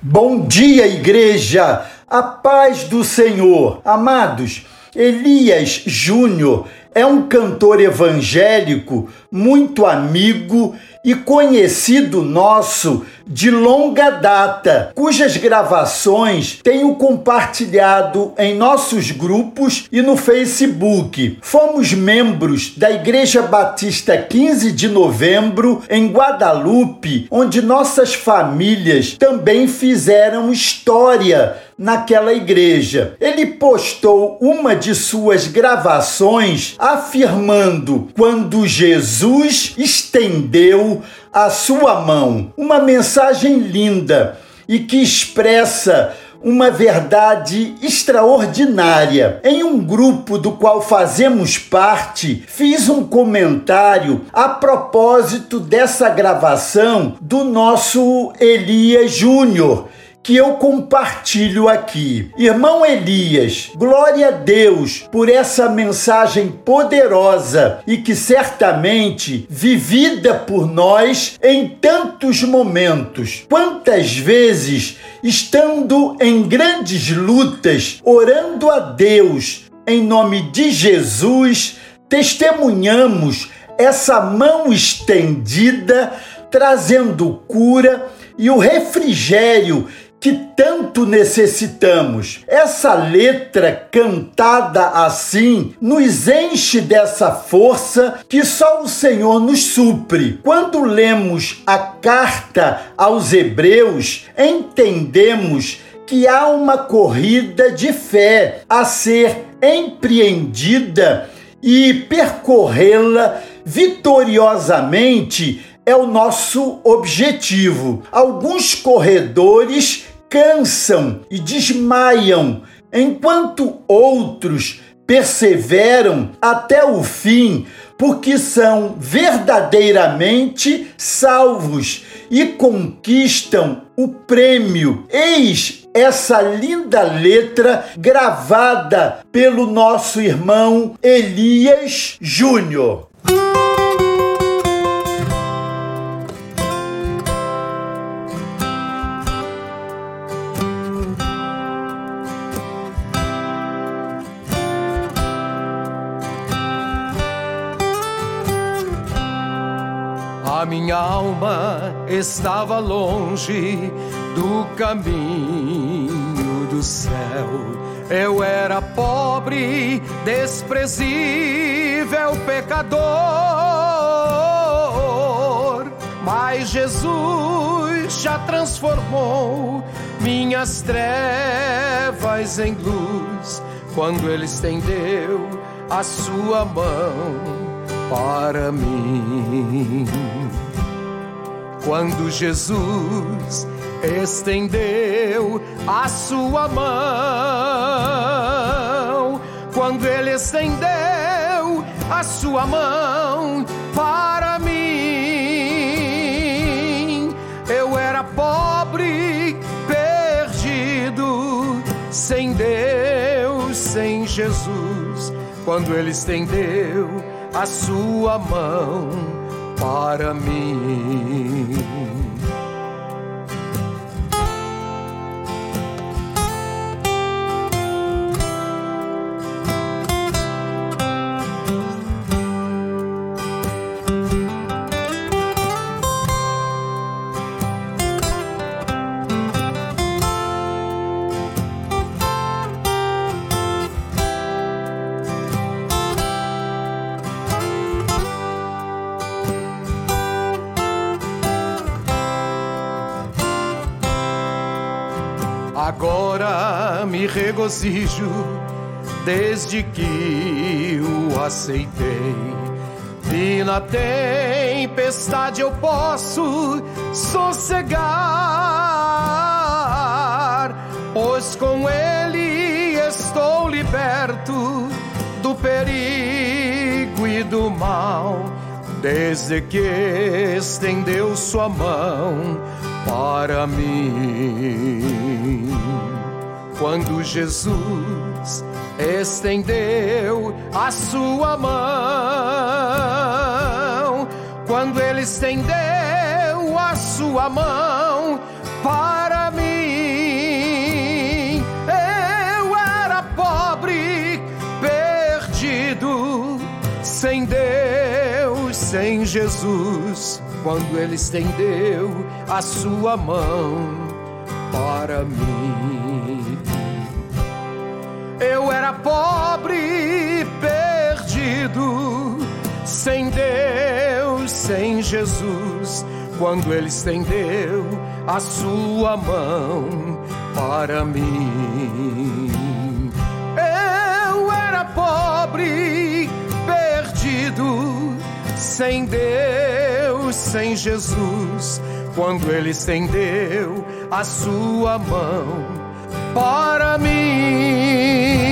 Bom dia, igreja! A paz do Senhor. Amados, Elias Júnior é um cantor evangélico muito amigo e conhecido nosso de longa data, cujas gravações tenho compartilhado em nossos grupos e no Facebook. Fomos membros da Igreja Batista 15 de Novembro em Guadalupe, onde nossas famílias também fizeram história naquela igreja. Ele postou uma de suas gravações afirmando quando Jesus estendeu a sua mão. Uma mensagem linda e que expressa uma verdade extraordinária. Em um grupo do qual fazemos parte, fiz um comentário a propósito dessa gravação do nosso Elias Júnior que eu compartilho aqui. Irmão Elias, glória a Deus por essa mensagem poderosa e que certamente vivida por nós em tantos momentos. Quantas vezes, estando em grandes lutas, orando a Deus em nome de Jesus, testemunhamos essa mão estendida trazendo cura e o refrigério que tanto necessitamos. Essa letra cantada assim nos enche dessa força que só o Senhor nos supre. Quando lemos a carta aos Hebreus, entendemos que há uma corrida de fé a ser empreendida e percorrê-la vitoriosamente é o nosso objetivo. Alguns corredores cansam e desmaiam, enquanto outros perseveram até o fim, porque são verdadeiramente salvos e conquistam o prêmio. Eis essa linda letra gravada pelo nosso irmão Elias Júnior. Minha alma estava longe do caminho do céu. Eu era pobre, desprezível pecador. Mas Jesus já transformou minhas trevas em luz quando Ele estendeu a sua mão para mim. Quando Jesus estendeu a sua mão, quando ele estendeu a sua mão para mim, eu era pobre, perdido, sem Deus, sem Jesus. Quando ele estendeu a sua mão para mim. Me regozijo desde que o aceitei. E na tempestade eu posso sossegar, pois com ele estou liberto do perigo e do mal, desde que estendeu sua mão para mim. Quando Jesus estendeu a sua mão, quando ele estendeu a sua mão para mim, eu era pobre, perdido, sem Deus, sem Jesus. Quando ele estendeu a sua mão para mim. Quando ele estendeu a sua mão para mim. Eu era pobre, perdido, sem Deus, sem Jesus, quando Ele estendeu a sua mão para mim.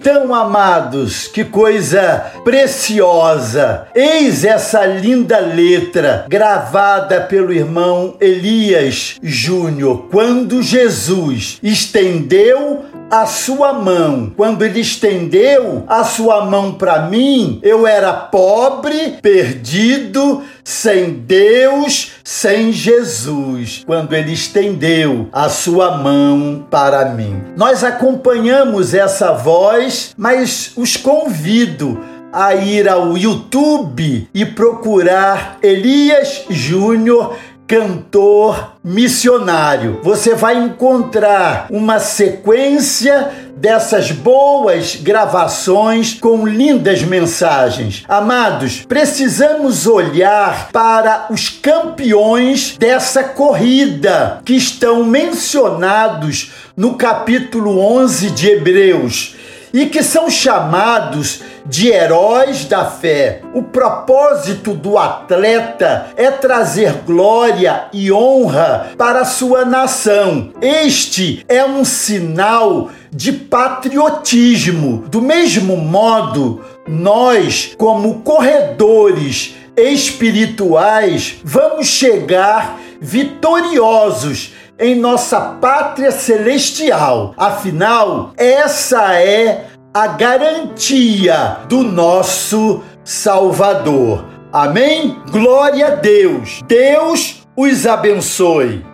Então, amados, que coisa preciosa! Eis essa linda letra gravada pelo irmão Elias Júnior, quando Jesus estendeu a sua mão. Quando ele estendeu a sua mão para mim, eu era pobre, perdido, sem Deus, sem Jesus. Quando ele estendeu a sua mão para mim. Nós acompanhamos essa voz, mas os convido a ir ao YouTube e procurar Elias Júnior cantor missionário. Você vai encontrar uma sequência dessas boas gravações com lindas mensagens. Amados, precisamos olhar para os campeões dessa corrida que estão mencionados no capítulo 11 de Hebreus e que são chamados de heróis da fé. O propósito do atleta é trazer glória e honra para sua nação. Este é um sinal de patriotismo. Do mesmo modo, nós, como corredores espirituais, vamos chegar vitoriosos em nossa pátria celestial. Afinal, essa é a garantia do nosso Salvador. Amém? Glória a Deus. Deus os abençoe.